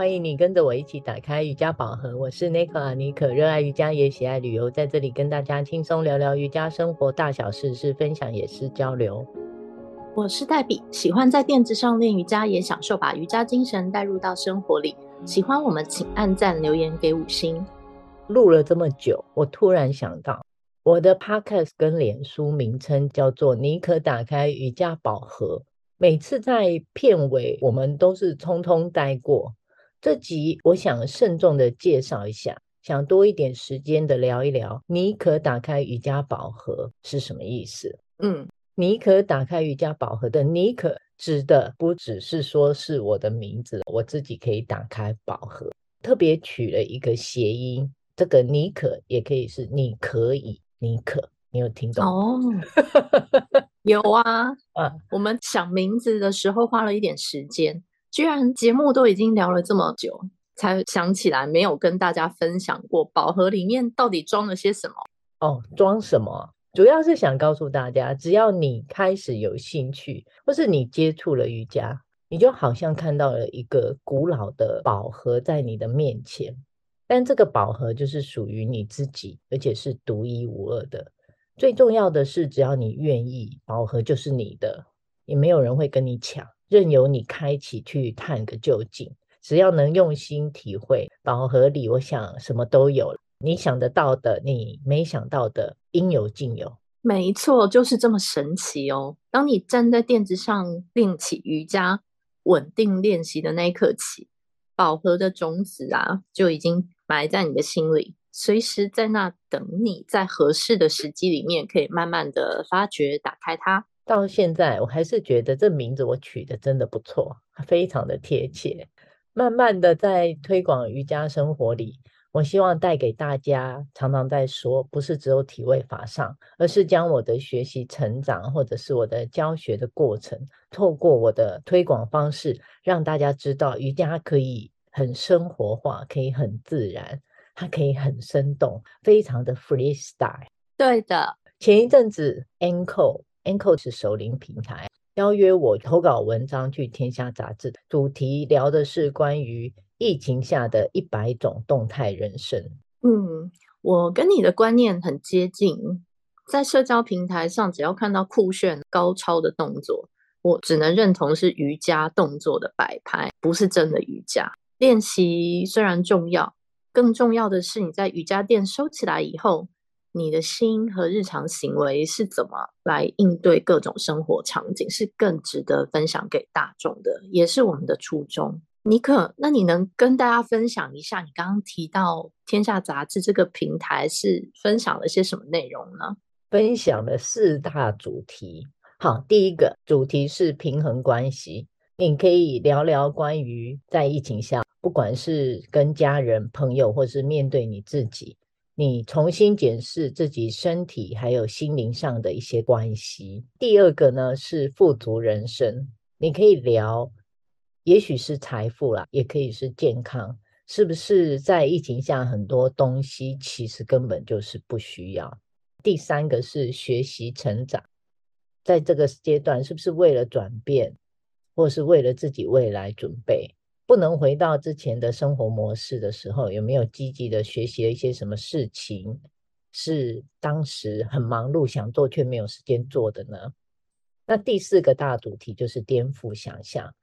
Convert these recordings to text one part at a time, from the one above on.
欢迎你跟着我一起打开瑜伽宝盒。我是 Nico 阿妮可，热爱瑜伽也喜爱旅游，在这里跟大家轻松聊聊瑜伽生活大小事，是分享也是交流。我是黛比，喜欢在垫子上练瑜伽，也享受把瑜伽精神带入到生活里。喜欢我们，请按赞留言给五星。录了这么久，我突然想到，我的 Podcast 跟脸书名称叫做“妮可打开瑜伽宝盒”。每次在片尾，我们都是匆匆带过。这集我想慎重的介绍一下，想多一点时间的聊一聊“妮可打开瑜伽宝盒”是什么意思。嗯。妮可打开瑜伽宝盒的妮可指的不只是说是我的名字，我自己可以打开宝盒，特别取了一个谐音，这个妮可也可以是你可以，妮可，你有听懂？哦，有啊，啊，我们想名字的时候花了一点时间，居然节目都已经聊了这么久，才想起来没有跟大家分享过宝盒里面到底装了些什么。哦，装什么？主要是想告诉大家，只要你开始有兴趣，或是你接触了瑜伽，你就好像看到了一个古老的宝盒在你的面前。但这个宝盒就是属于你自己，而且是独一无二的。最重要的是，只要你愿意，宝盒就是你的，也没有人会跟你抢，任由你开启去探个究竟。只要能用心体会，宝盒里，我想什么都有。你想得到的，你没想到的，应有尽有。没错，就是这么神奇哦。当你站在垫子上练起瑜伽，稳定练习的那一刻起，宝盒的种子啊，就已经埋在你的心里，随时在那等你，在合适的时机里面，可以慢慢的发掘，打开它。到现在，我还是觉得这名字我取的真的不错，非常的贴切。慢慢的在推广瑜伽生活里。我希望带给大家，常常在说，不是只有体位法上，而是将我的学习成长，或者是我的教学的过程，透过我的推广方式，让大家知道瑜伽可以很生活化，可以很自然，它可以很生动，非常的 freestyle。对的，前一阵子，Anchor，Anchor 是熟龄平台，邀约我投稿文章去天下杂志，主题聊的是关于。疫情下的一百种动态人生。嗯，我跟你的观念很接近。在社交平台上，只要看到酷炫高超的动作，我只能认同是瑜伽动作的摆拍，不是真的瑜伽。练习虽然重要，更重要的是你在瑜伽垫收起来以后，你的心和日常行为是怎么来应对各种生活场景，是更值得分享给大众的，也是我们的初衷。妮可，那你能跟大家分享一下，你刚刚提到天下杂志这个平台是分享了些什么内容呢？分享了四大主题。好，第一个主题是平衡关系，你可以聊聊关于在疫情下，不管是跟家人、朋友，或是面对你自己，你重新检视自己身体还有心灵上的一些关系。第二个呢是富足人生，你可以聊。也许是财富啦，也可以是健康，是不是在疫情下很多东西其实根本就是不需要？第三个是学习成长，在这个阶段是不是为了转变，或是为了自己未来准备？不能回到之前的生活模式的时候，有没有积极的学习了一些什么事情，是当时很忙碌想做却没有时间做的呢？那第四个大主题就是颠覆想象。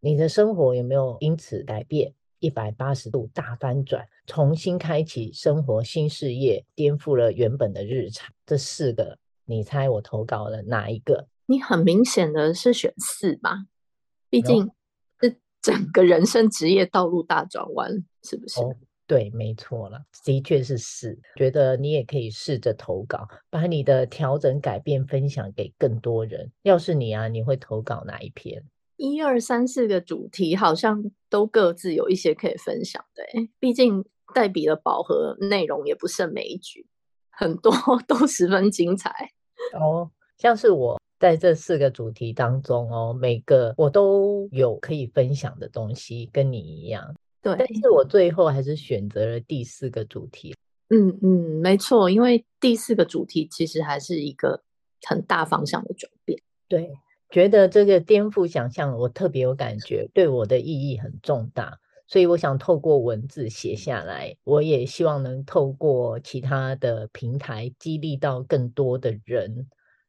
你的生活有没有因此改变？一百八十度大翻转，重新开启生活新事业，颠覆了原本的日常。这四个，你猜我投稿了哪一个？你很明显的是选四吧？毕竟这整个人生职业道路大转弯，是不是？哦，对，没错了，的确是是。觉得你也可以试着投稿，把你的调整改变分享给更多人。要是你啊，你会投稿哪一篇？一二三四个主题好像都各自有一些可以分享的，毕竟代笔的饱和内容也不胜枚举，很多 都十分精彩哦。像是我在这四个主题当中哦，每个我都有可以分享的东西，跟你一样。对，但是我最后还是选择了第四个主题。嗯嗯，没错，因为第四个主题其实还是一个很大方向的转变。对。觉得这个颠覆想象，我特别有感觉，对我的意义很重大，所以我想透过文字写下来，我也希望能透过其他的平台激励到更多的人，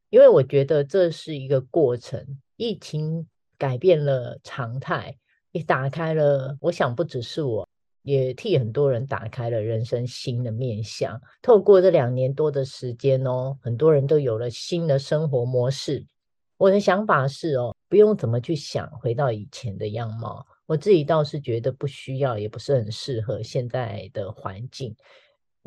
因为我觉得这是一个过程。疫情改变了常态，也打开了，我想不只是我，也替很多人打开了人生新的面向。透过这两年多的时间哦，很多人都有了新的生活模式。我的想法是哦，不用怎么去想回到以前的样貌。我自己倒是觉得不需要，也不是很适合现在的环境。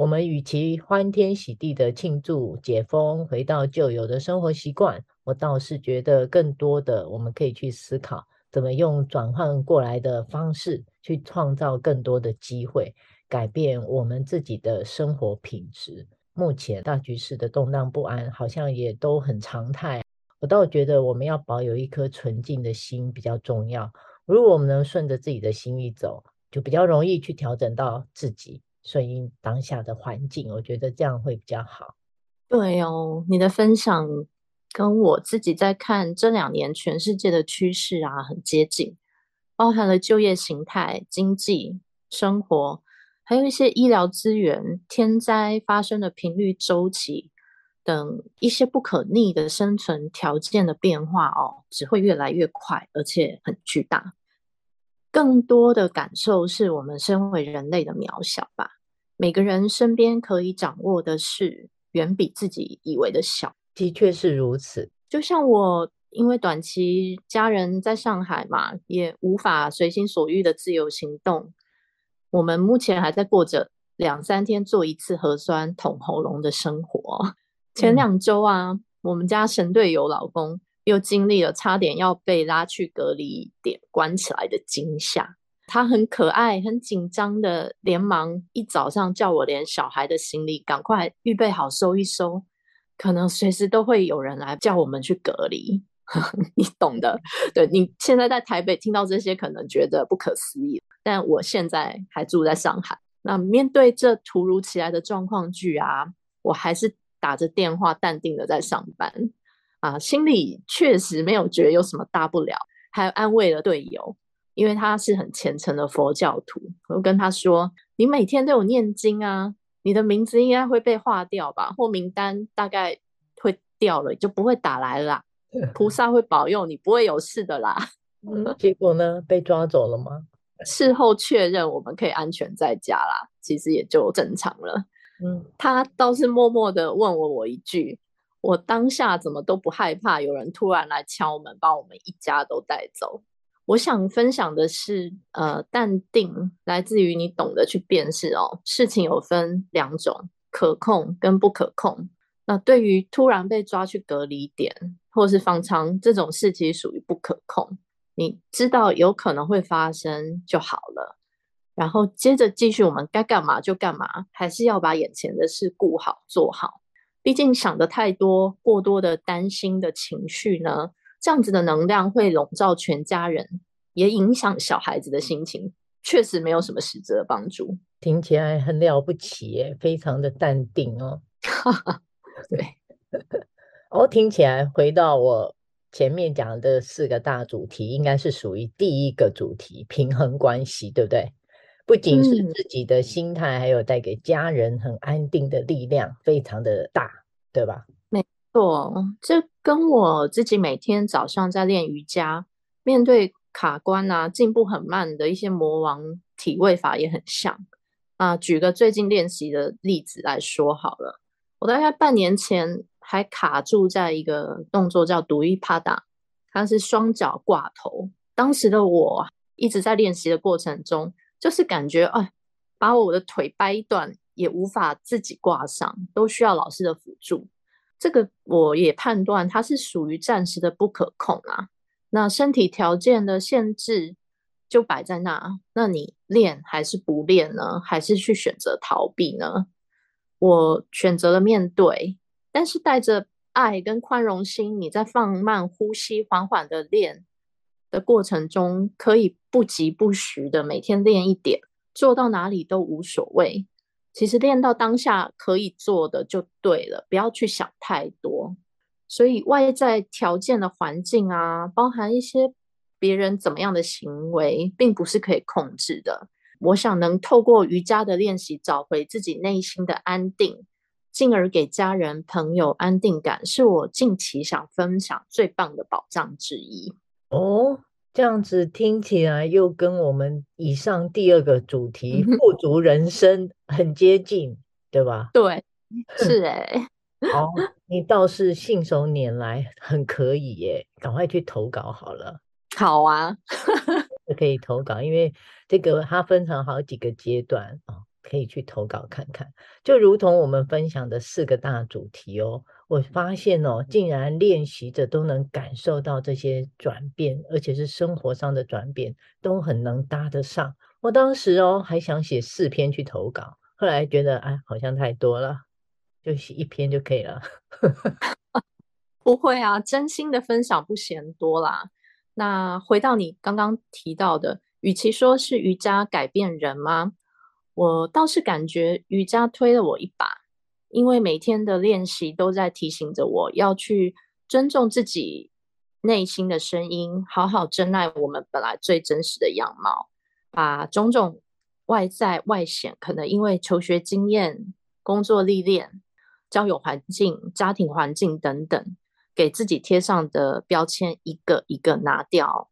我们与其欢天喜地的庆祝解封，回到旧有的生活习惯，我倒是觉得更多的我们可以去思考，怎么用转换过来的方式去创造更多的机会，改变我们自己的生活品质。目前大局势的动荡不安，好像也都很常态。我倒觉得我们要保有一颗纯净的心比较重要。如果我们能顺着自己的心意走，就比较容易去调整到自己顺应当下的环境。我觉得这样会比较好。对哦，你的分享跟我自己在看这两年全世界的趋势啊，很接近，包含了就业形态、经济、生活，还有一些医疗资源、天灾发生的频率、周期等一些不可逆的生存条件的变化哦，只会越来越快，而且很巨大。更多的感受是我们身为人类的渺小吧。每个人身边可以掌握的事，远比自己以为的小。的确是如此。就像我，因为短期家人在上海嘛，也无法随心所欲的自由行动。我们目前还在过着两三天做一次核酸捅喉咙的生活。前两周啊，嗯、我们家神队友老公。又经历了差点要被拉去隔离点关起来的惊吓，他很可爱、很紧张的，连忙一早上叫我连小孩的行李赶快预备好收一收，可能随时都会有人来叫我们去隔离，你懂的。对，你现在在台北听到这些，可能觉得不可思议，但我现在还住在上海，那面对这突如其来的状况剧啊，我还是打着电话淡定的在上班。啊，心里确实没有觉得有什么大不了，还安慰了队友，因为他是很虔诚的佛教徒。我跟他说：“你每天都有念经啊，你的名字应该会被划掉吧，或名单大概会掉了，就不会打来了啦。菩萨会保佑你不会有事的啦。”嗯，结果呢？被抓走了吗？事后确认我们可以安全在家啦，其实也就正常了。嗯，他倒是默默的问我我一句。我当下怎么都不害怕，有人突然来敲门，把我们一家都带走。我想分享的是，呃，淡定来自于你懂得去辨识哦，事情有分两种，可控跟不可控。那对于突然被抓去隔离点或是方舱这种事其实，属于不可控。你知道有可能会发生就好了，然后接着继续我们该干嘛就干嘛，还是要把眼前的事顾好做好。毕竟想的太多，过多的担心的情绪呢，这样子的能量会笼罩全家人，也影响小孩子的心情，确实没有什么实质的帮助。听起来很了不起耶，非常的淡定哦。对，哦，听起来回到我前面讲的四个大主题，应该是属于第一个主题——平衡关系，对不对？不仅是自己的心态，嗯、还有带给家人很安定的力量，非常的大，对吧？没错，这跟我自己每天早上在练瑜伽，面对卡关啊、进步很慢的一些魔王体位法也很像啊。举个最近练习的例子来说好了，我大概半年前还卡住在一个动作叫独一帕达，它是双脚挂头。当时的我一直在练习的过程中。就是感觉哎，把我的腿掰断也无法自己挂上，都需要老师的辅助。这个我也判断它是属于暂时的不可控啊。那身体条件的限制就摆在那，那你练还是不练呢？还是去选择逃避呢？我选择了面对，但是带着爱跟宽容心，你在放慢呼吸，缓缓的练。的过程中，可以不疾不徐的每天练一点，做到哪里都无所谓。其实练到当下可以做的就对了，不要去想太多。所以外在条件的环境啊，包含一些别人怎么样的行为，并不是可以控制的。我想能透过瑜伽的练习，找回自己内心的安定，进而给家人朋友安定感，是我近期想分享最棒的宝藏之一。哦，这样子听起来又跟我们以上第二个主题“富足人生”很接近，对吧？对，是哎、欸。哦，你倒是信手拈来，很可以耶！赶快去投稿好了。好啊。可以投稿，因为这个它分成好几个阶段哦，可以去投稿看看。就如同我们分享的四个大主题哦，我发现哦，竟然练习者都能感受到这些转变，而且是生活上的转变，都很能搭得上。我当时哦还想写四篇去投稿，后来觉得哎，好像太多了，就写一篇就可以了。不会啊，真心的分享不嫌多啦。那回到你刚刚提到的，与其说是瑜伽改变人吗？我倒是感觉瑜伽推了我一把，因为每天的练习都在提醒着我要去尊重自己内心的声音，好好珍爱我们本来最真实的样貌，把种种外在外显可能因为求学经验、工作历练、交友环境、家庭环境等等。给自己贴上的标签一个一个拿掉，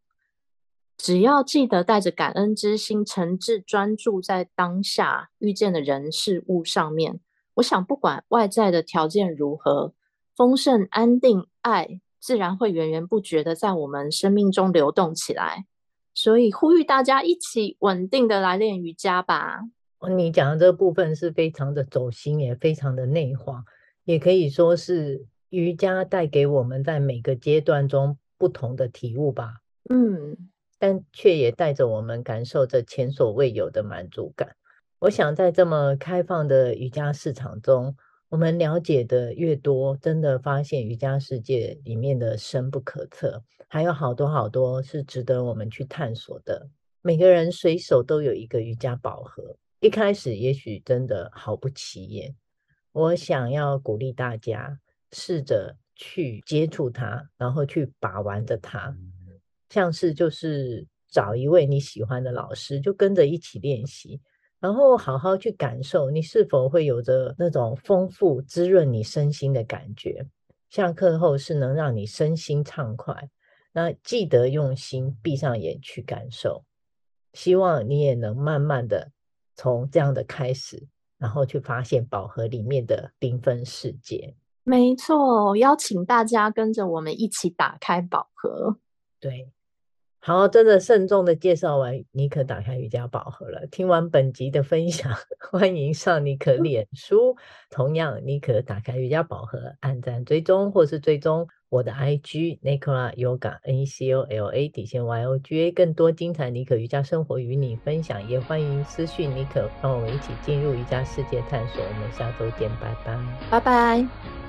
只要记得带着感恩之心，诚挚专注在当下遇见的人事物上面。我想，不管外在的条件如何，丰盛、安定、爱，自然会源源不绝的在我们生命中流动起来。所以，呼吁大家一起稳定的来练瑜伽吧。你讲的这个部分是非常的走心，也非常的内化，也可以说是。瑜伽带给我们在每个阶段中不同的体悟吧，嗯，但却也带着我们感受着前所未有的满足感。我想在这么开放的瑜伽市场中，我们了解的越多，真的发现瑜伽世界里面的深不可测，还有好多好多是值得我们去探索的。每个人随手都有一个瑜伽宝盒，一开始也许真的毫不起眼。我想要鼓励大家。试着去接触它，然后去把玩着它，像是就是找一位你喜欢的老师，就跟着一起练习，然后好好去感受你是否会有着那种丰富滋润你身心的感觉。下课后是能让你身心畅快，那记得用心闭上眼去感受。希望你也能慢慢的从这样的开始，然后去发现宝盒里面的缤纷世界。没错，邀请大家跟着我们一起打开宝盒。对，好，真的慎重的介绍完尼可打开瑜伽宝盒了。听完本集的分享，欢迎上尼可脸书，同样尼可打开瑜伽宝盒，按赞追踪或是追踪。我的 IG Nicola Yoga N C O L A 底线 Y O G A，更多精彩尼可瑜伽生活与你分享，也欢迎私讯尼可，让我们一起进入瑜伽世界探索。我们下周见，拜拜，拜拜。